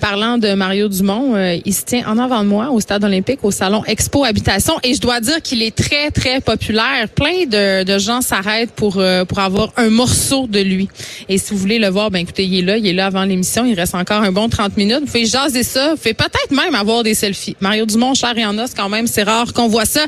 Parlant de Mario Dumont, euh, il se tient en avant de moi au Stade olympique, au Salon Expo Habitation. Et je dois dire qu'il est très, très populaire. Plein de, de gens s'arrêtent pour, euh, pour avoir un morceau de lui. Et si vous voulez le voir, ben écoutez, il est là. Il est là avant l'émission. Il reste encore un bon 30 minutes. Vous pouvez jaser ça. Vous pouvez peut-être même avoir des selfies. Mario Dumont, cher et en os, quand même, c'est rare qu'on voit ça.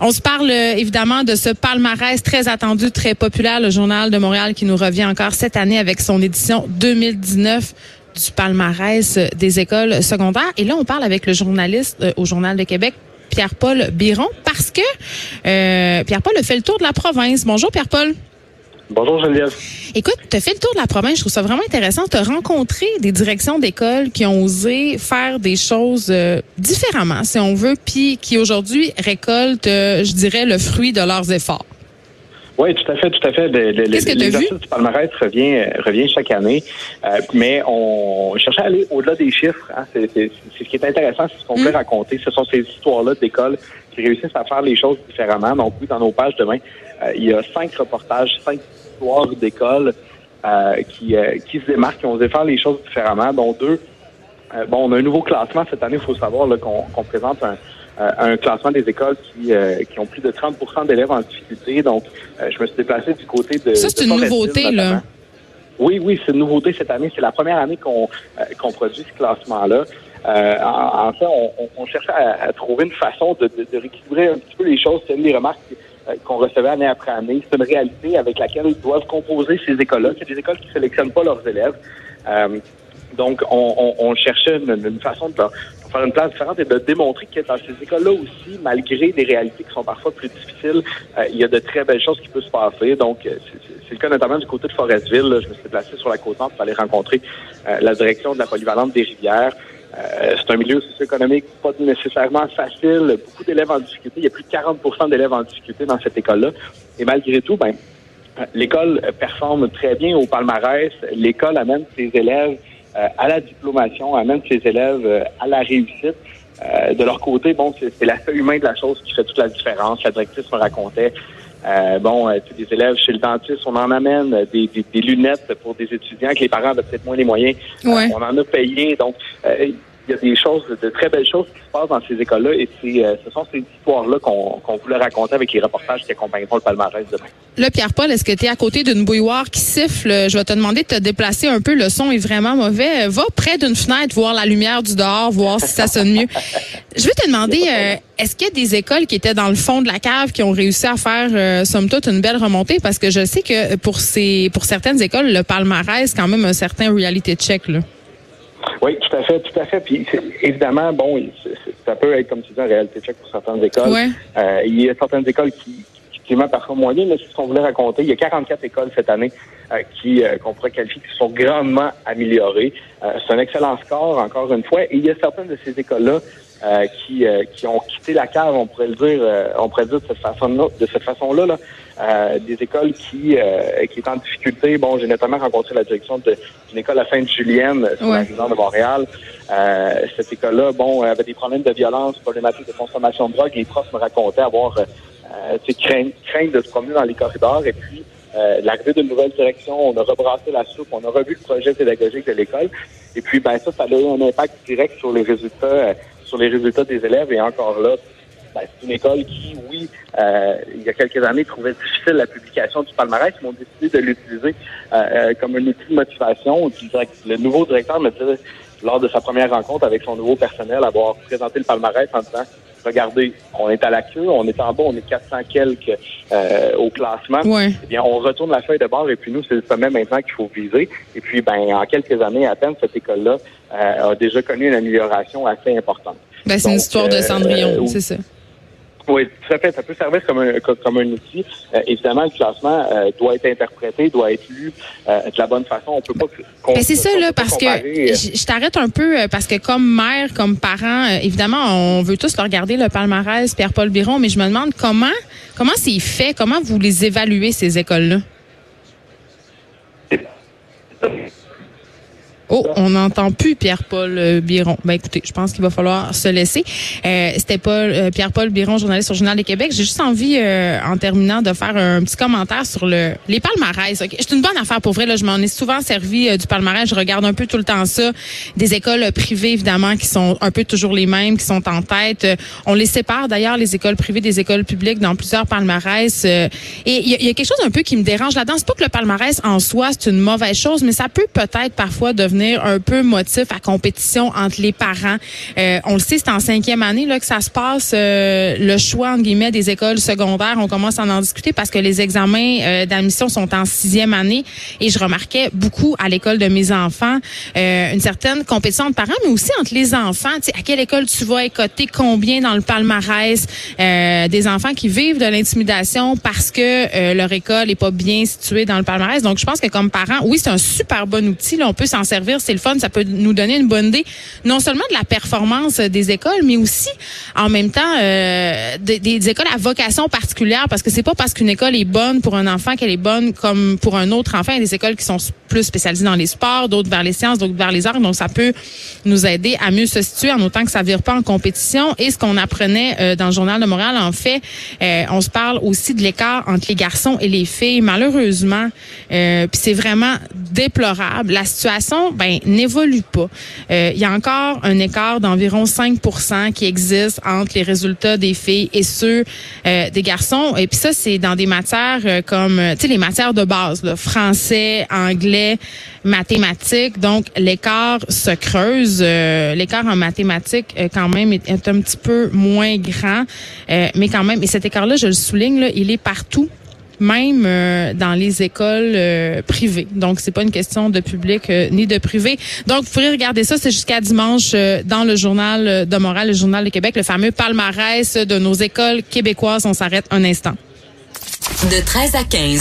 On se parle euh, évidemment de ce palmarès très attendu, très populaire, le Journal de Montréal qui nous revient encore cette année avec son édition 2019 du palmarès des écoles secondaires. Et là, on parle avec le journaliste euh, au Journal de Québec, Pierre-Paul Biron, parce que euh, Pierre-Paul a fait le tour de la province. Bonjour, Pierre-Paul. Bonjour Geneviève. Écoute, tu as fait le tour de la province, je trouve ça vraiment intéressant. Tu as rencontré des directions d'école qui ont osé faire des choses euh, différemment, si on veut, puis qui aujourd'hui récoltent, je dirais, le fruit de leurs efforts. Oui, tout à fait, tout à fait. Vu? du palmarès revient, revient chaque année, euh, mais on cherchait à aller au-delà des chiffres. Hein. C'est ce qui est intéressant, c'est ce qu'on peut raconter. Ce sont ces histoires-là d'école qui réussissent à faire les choses différemment. Donc, oui, dans nos pages demain, euh, il y a cinq reportages, cinq histoires d'école euh, qui, qui se démarquent, qui ont osé faire les choses différemment, dont deux. Bon, on a un nouveau classement cette année, il faut savoir qu'on présente un, un classement des écoles qui, qui ont plus de 30% d'élèves en difficulté. Donc, je me suis déplacé du côté de. Ça, c'est une nouveauté, là. Oui, oui, c'est une nouveauté cette année. C'est la première année qu'on produit ce classement-là. Euh, en, en, fait, on, on cherchait à, à, trouver une façon de, de, de, rééquilibrer un petit peu les choses. C'est une des remarques qu'on recevait année après année. C'est une réalité avec laquelle ils doivent composer ces écoles-là. C'est des écoles qui ne sélectionnent pas leurs élèves. Euh, donc, on, on, on cherchait une, une, façon de faire une place différente et de démontrer que dans ces écoles-là aussi, malgré des réalités qui sont parfois plus difficiles, euh, il y a de très belles choses qui peuvent se passer. Donc, c'est le cas notamment du côté de Forestville. Je me suis déplacé sur la côte nord pour aller rencontrer euh, la direction de la polyvalente des rivières. Euh, c'est un milieu socio-économique pas nécessairement facile. Beaucoup d'élèves en difficulté. Il y a plus de 40% d'élèves en difficulté dans cette école-là. Et malgré tout, ben, l'école performe très bien au palmarès. L'école amène ses élèves euh, à la diplomation, amène ses élèves euh, à la réussite. Euh, de leur côté, bon, c'est l'aspect humain de la chose qui fait toute la différence. La directrice me racontait euh, bon, euh, des élèves chez le dentiste, on en amène des, des, des, lunettes pour des étudiants que les parents avaient peut-être moins les moyens. Ouais. on en a payé. Donc, il y a des choses, de très belles choses qui se passent dans ces écoles-là et euh, ce sont ces histoires-là qu'on, voulait raconter avec les reportages qui accompagneront le palmarès demain. Là, Pierre-Paul, est-ce que tu es à côté d'une bouilloire qui siffle? Je vais te demander de te déplacer un peu. Le son est vraiment mauvais. Va près d'une fenêtre, voir la lumière du dehors, voir si ça sonne mieux. Je vais te demander, euh, est-ce qu'il y a des écoles qui étaient dans le fond de la cave qui ont réussi à faire, euh, somme toute, une belle remontée? Parce que je sais que pour ces, pour certaines écoles, le palmarès, quand même un certain reality check, là. Oui, tout à fait, tout à fait. Puis évidemment, bon, ça peut être comme tu dis un réalité check pour certaines écoles. Ouais. Euh, il y a certaines écoles qui, qui parfois moins bien, mais c'est ce qu'on voulait raconter. Il y a 44 écoles cette année euh, qui euh, qu'on pourrait qualifier qui sont grandement améliorées. Euh, c'est un excellent score, encore une fois. Et il y a certaines de ces écoles-là euh, qui, euh, qui ont quitté la cave, on pourrait le dire, euh, on pourrait dire de cette façon-là, de cette façon-là, là, des écoles qui, qui est en difficulté. Bon, j'ai notamment rencontré la direction d'une école à Sainte-Julienne, sur ouais. la région de Montréal. cette école-là, bon, avait des problèmes de violence, problématiques de consommation de drogue. Les profs me racontaient avoir euh, crainte, crainte de se promener dans les corridors. Et puis, euh, l'arrivée d'une nouvelle direction, on a rebrassé la soupe, on a revu le projet pédagogique de l'école. Et puis, ben ça, ça a eu un impact direct sur les résultats, euh, sur les résultats des élèves. Et encore là, ben, c'est une école qui, oui, euh, il y a quelques années, trouvait difficile la publication du palmarès. Ils ont décidé de l'utiliser euh, comme un outil de motivation. Le nouveau directeur me disait, lors de sa première rencontre avec son nouveau personnel, avoir présenté le palmarès en disant regardez, on est à la queue, on est en bas, on est 400 quelques euh, au classement. Ouais. Eh bien, on retourne la feuille de bord et puis nous, c'est le sommet maintenant qu'il faut viser. Et puis, ben, en quelques années à peine, cette école-là euh, a déjà connu une amélioration assez importante. Ben, c'est une histoire de Cendrillon, euh, c'est ça. Oui, tout à fait. Ça peut servir comme un, comme un outil. Euh, évidemment, le classement euh, doit être interprété, doit être lu euh, de la bonne façon. On peut pas. Ben c'est ça là, parce que je t'arrête un peu parce que comme mère, comme parent, évidemment, on veut tous le regarder le palmarès, Pierre-Paul Biron, mais je me demande comment comment c'est fait, comment vous les évaluez ces écoles-là? Oh, on n'entend plus Pierre-Paul euh, Biron. Ben écoutez, je pense qu'il va falloir se laisser. Euh, C'était Paul euh, Pierre-Paul Biron, journaliste au Journal des Québec. J'ai juste envie, euh, en terminant, de faire un petit commentaire sur le les palmarès. Okay? C'est une bonne affaire pour vrai. Là, je m'en ai souvent servi du palmarès. Je regarde un peu tout le temps ça. Des écoles privées, évidemment, qui sont un peu toujours les mêmes, qui sont en tête. on les sépare d'ailleurs, les écoles privées des écoles publiques, dans plusieurs palmarès. et il y, y, a quelque chose un peu qui me dérange là-dedans. C'est pas que le palmarès en soi, c'est une mauvaise chose, mais ça peut peut-être parfois devenir un peu motif à compétition entre les parents. Euh, on le sait, c'est en cinquième année là que ça se passe. Euh, le choix entre guillemets des écoles secondaires, on commence à en discuter parce que les examens euh, d'admission sont en sixième année. Et je remarquais beaucoup à l'école de mes enfants une certaine compétition entre parents, mais aussi entre les enfants. Tu sais, à quelle école tu vas écoter, combien dans le palmarès des enfants qui vivent de l'intimidation parce que leur école est pas bien située dans le palmarès. Donc, je pense que comme parents, oui, c'est un super bon outil. Là, on peut s'en servir c'est le fun, ça peut nous donner une bonne idée, non seulement de la performance des écoles, mais aussi en même temps euh, des, écoles à vocation particulière, parce que c'est pas parce qu'une école est bonne pour un enfant qu'elle est bonne comme pour un autre enfant. Il y a des écoles qui sont plus spécialisées dans les sports, d'autres vers les sciences, d'autres vers les arts, donc ça peut nous aider à mieux se situer en autant que ça vire pas en compétition. Et ce qu'on apprenait euh, dans le journal de Montréal, en fait, euh, on se parle aussi de l'écart entre les garçons et les filles. Malheureusement, puis c'est vraiment déplorable. La situation ben, n'évolue pas. Euh, il y a encore un écart d'environ 5 qui existe entre les résultats des filles et ceux euh, des garçons. Et puis ça, c'est dans des matières euh, comme, tu sais, les matières de base, là, français, anglais, mathématiques. Donc, l'écart se creuse. l'écart en mathématiques, quand même, est, est, un petit peu moins grand. mais quand même, et cet écart-là, je le souligne, là, il est partout même euh, dans les écoles euh, privées. Donc, c'est pas une question de public euh, ni de privé. Donc, vous pourrez regarder ça, c'est jusqu'à dimanche dans le journal de Montréal, le journal de Québec, le fameux palmarès de nos écoles québécoises. On s'arrête un instant. De 13 à 15.